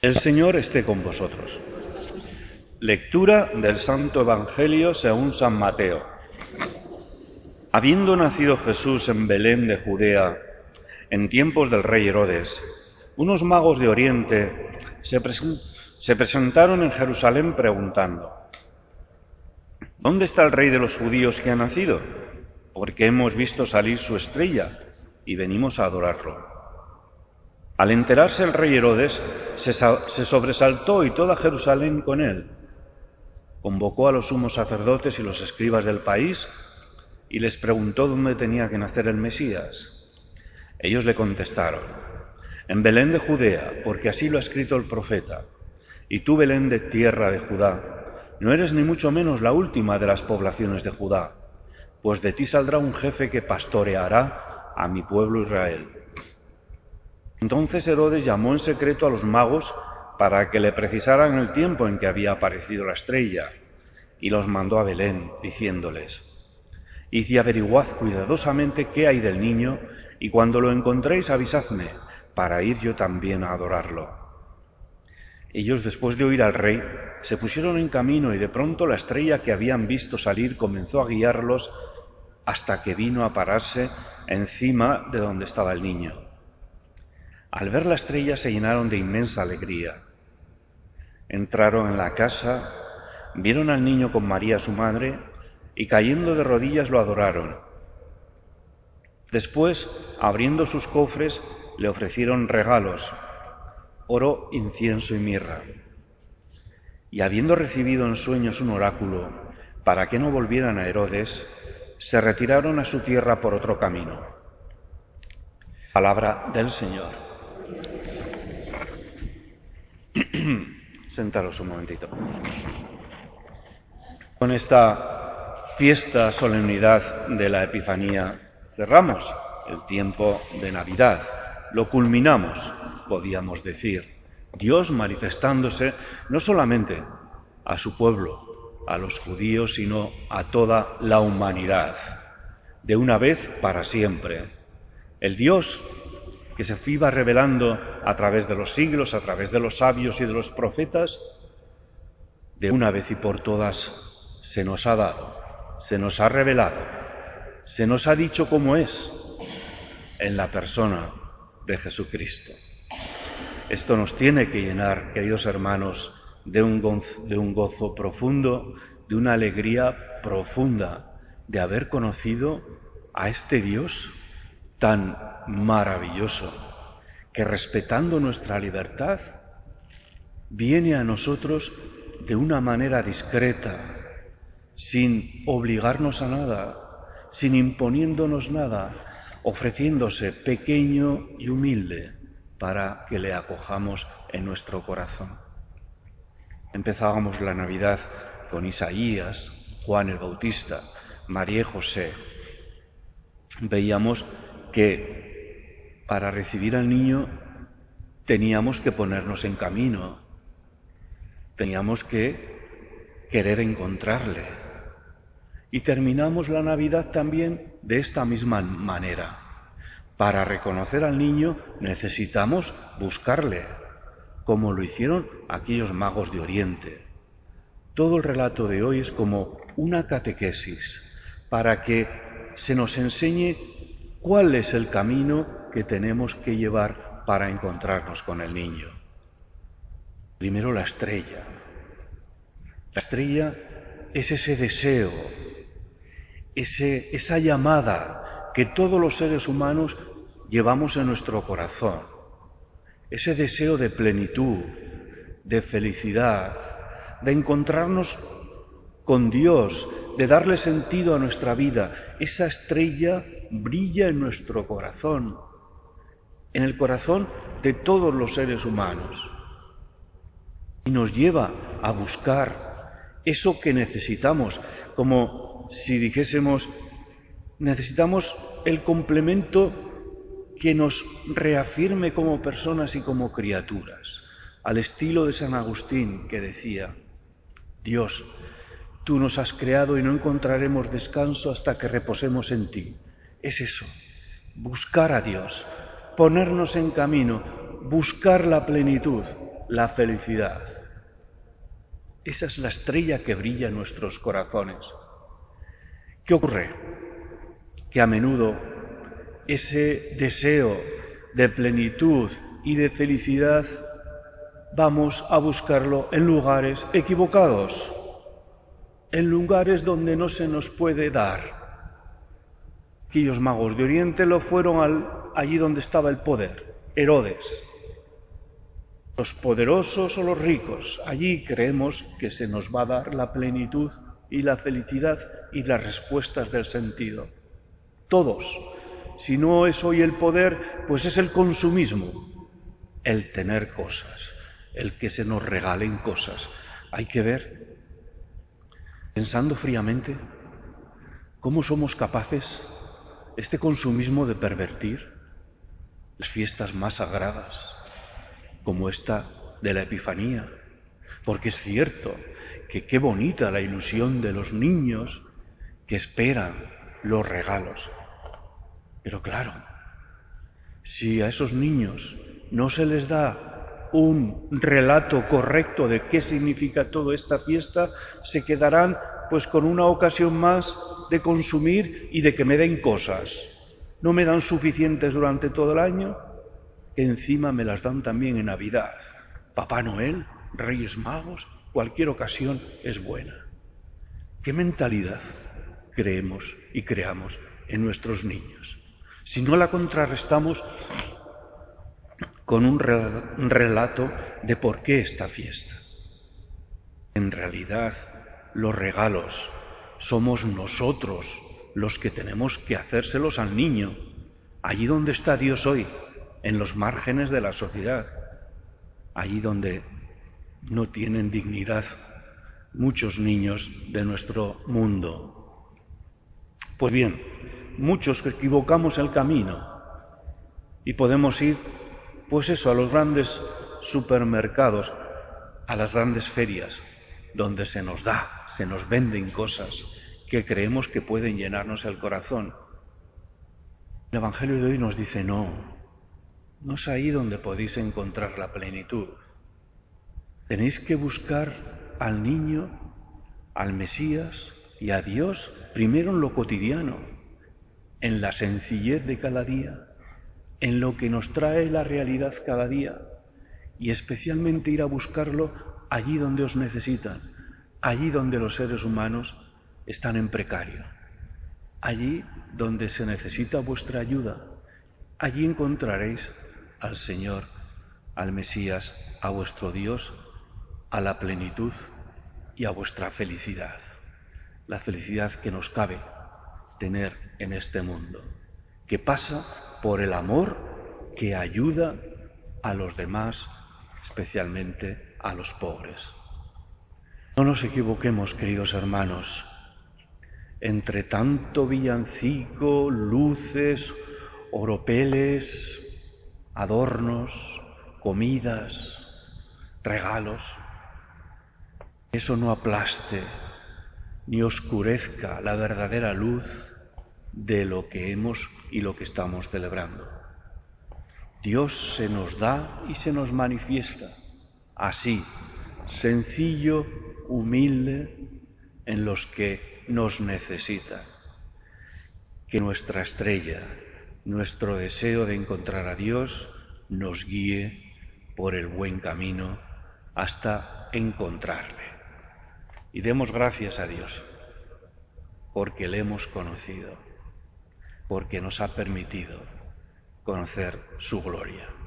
El Señor esté con vosotros. Lectura del Santo Evangelio según San Mateo. Habiendo nacido Jesús en Belén de Judea, en tiempos del rey Herodes, unos magos de Oriente se, se presentaron en Jerusalén preguntando, ¿Dónde está el rey de los judíos que ha nacido? Porque hemos visto salir su estrella y venimos a adorarlo. Al enterarse el rey Herodes, se, sobresaltó y toda Jerusalén con él. Convocó a los sumos sacerdotes y los escribas del país y les preguntó dónde tenía que nacer el Mesías. Ellos le contestaron, en Belén de Judea, porque así lo ha escrito el profeta. Y tú, Belén de tierra de Judá, no eres ni mucho menos la última de las poblaciones de Judá, pues de ti saldrá un jefe que pastoreará a mi pueblo Israel. Entonces Herodes llamó en secreto a los magos para que le precisaran el tiempo en que había aparecido la estrella, y los mandó a Belén, diciéndoles, Id y averiguad cuidadosamente qué hay del niño, y cuando lo encontréis avisadme, para ir yo también a adorarlo. Ellos, después de oír al rey, se pusieron en camino y de pronto la estrella que habían visto salir comenzó a guiarlos hasta que vino a pararse encima de donde estaba el niño. Al ver la estrella se llenaron de inmensa alegría. Entraron en la casa, vieron al niño con María su madre y cayendo de rodillas lo adoraron. Después, abriendo sus cofres, le ofrecieron regalos, oro, incienso y mirra. Y habiendo recibido en sueños un oráculo para que no volvieran a Herodes, se retiraron a su tierra por otro camino. Palabra del Señor. Sentaros un momentito. Con esta fiesta, solemnidad de la Epifanía, cerramos el tiempo de Navidad. Lo culminamos, podíamos decir. Dios manifestándose no solamente a su pueblo, a los judíos, sino a toda la humanidad, de una vez para siempre. El Dios que se iba revelando a través de los siglos, a través de los sabios y de los profetas, de una vez y por todas se nos ha dado, se nos ha revelado, se nos ha dicho cómo es en la persona de Jesucristo. Esto nos tiene que llenar, queridos hermanos, de un, gozo, de un gozo profundo, de una alegría profunda de haber conocido a este Dios tan maravilloso que respetando nuestra libertad viene a nosotros de una manera discreta, sin obligarnos a nada, sin imponiéndonos nada, ofreciéndose pequeño y humilde para que le acojamos en nuestro corazón. Empezábamos la Navidad con Isaías, Juan el Bautista, María y José. Veíamos que para recibir al niño teníamos que ponernos en camino, teníamos que querer encontrarle. Y terminamos la Navidad también de esta misma manera. Para reconocer al niño necesitamos buscarle, como lo hicieron aquellos magos de Oriente. Todo el relato de hoy es como una catequesis para que se nos enseñe cuál es el camino que tenemos que llevar para encontrarnos con el niño. Primero la estrella. La estrella es ese deseo, ese, esa llamada que todos los seres humanos llevamos en nuestro corazón. Ese deseo de plenitud, de felicidad, de encontrarnos con Dios, de darle sentido a nuestra vida. Esa estrella brilla en nuestro corazón, en el corazón de todos los seres humanos, y nos lleva a buscar eso que necesitamos, como si dijésemos, necesitamos el complemento que nos reafirme como personas y como criaturas, al estilo de San Agustín que decía, Dios, tú nos has creado y no encontraremos descanso hasta que reposemos en ti es eso, buscar a Dios, ponernos en camino, buscar la plenitud, la felicidad. Esa es la estrella que brilla en nuestros corazones. ¿Qué ocurre? Que a menudo ese deseo de plenitud y de felicidad vamos a buscarlo en lugares equivocados, en lugares donde no se nos puede dar. Aquellos magos de Oriente lo fueron al, allí donde estaba el poder, Herodes. Los poderosos o los ricos, allí creemos que se nos va a dar la plenitud y la felicidad y las respuestas del sentido. Todos. Si no es hoy el poder, pues es el consumismo, el tener cosas, el que se nos regalen cosas. Hay que ver, pensando fríamente, cómo somos capaces este consumismo de pervertir las fiestas más sagradas, como esta de la Epifanía, porque es cierto que qué bonita la ilusión de los niños que esperan los regalos. Pero claro, si a esos niños no se les da un relato correcto de qué significa toda esta fiesta, se quedarán pues con una ocasión más de consumir y de que me den cosas. No me dan suficientes durante todo el año, que encima me las dan también en Navidad. Papá Noel, Reyes Magos, cualquier ocasión es buena. ¿Qué mentalidad creemos y creamos en nuestros niños? Si no la contrarrestamos con un relato de por qué esta fiesta. En realidad, los regalos somos nosotros los que tenemos que hacérselos al niño, allí donde está Dios hoy, en los márgenes de la sociedad, allí donde no tienen dignidad muchos niños de nuestro mundo. Pues bien, muchos que equivocamos el camino y podemos ir, pues eso, a los grandes supermercados, a las grandes ferias, donde se nos da, se nos venden cosas que creemos que pueden llenarnos el corazón. El Evangelio de hoy nos dice, no, no es ahí donde podéis encontrar la plenitud. Tenéis que buscar al niño, al Mesías y a Dios primero en lo cotidiano, en la sencillez de cada día, en lo que nos trae la realidad cada día y especialmente ir a buscarlo allí donde os necesitan, allí donde los seres humanos están en precario, allí donde se necesita vuestra ayuda, allí encontraréis al Señor, al Mesías, a vuestro Dios a la plenitud y a vuestra felicidad, la felicidad que nos cabe tener en este mundo, que pasa por el amor que ayuda a los demás, especialmente a los pobres. No nos equivoquemos, queridos hermanos, entre tanto villancico, luces, oropeles, adornos, comidas, regalos, eso no aplaste ni oscurezca la verdadera luz de lo que hemos y lo que estamos celebrando. Dios se nos da y se nos manifiesta así, sencillo, humilde, en los que nos necesita. Que nuestra estrella, nuestro deseo de encontrar a Dios, nos guíe por el buen camino hasta encontrarle. Y demos gracias a Dios porque le hemos conocido, porque nos ha permitido conocer su gloria.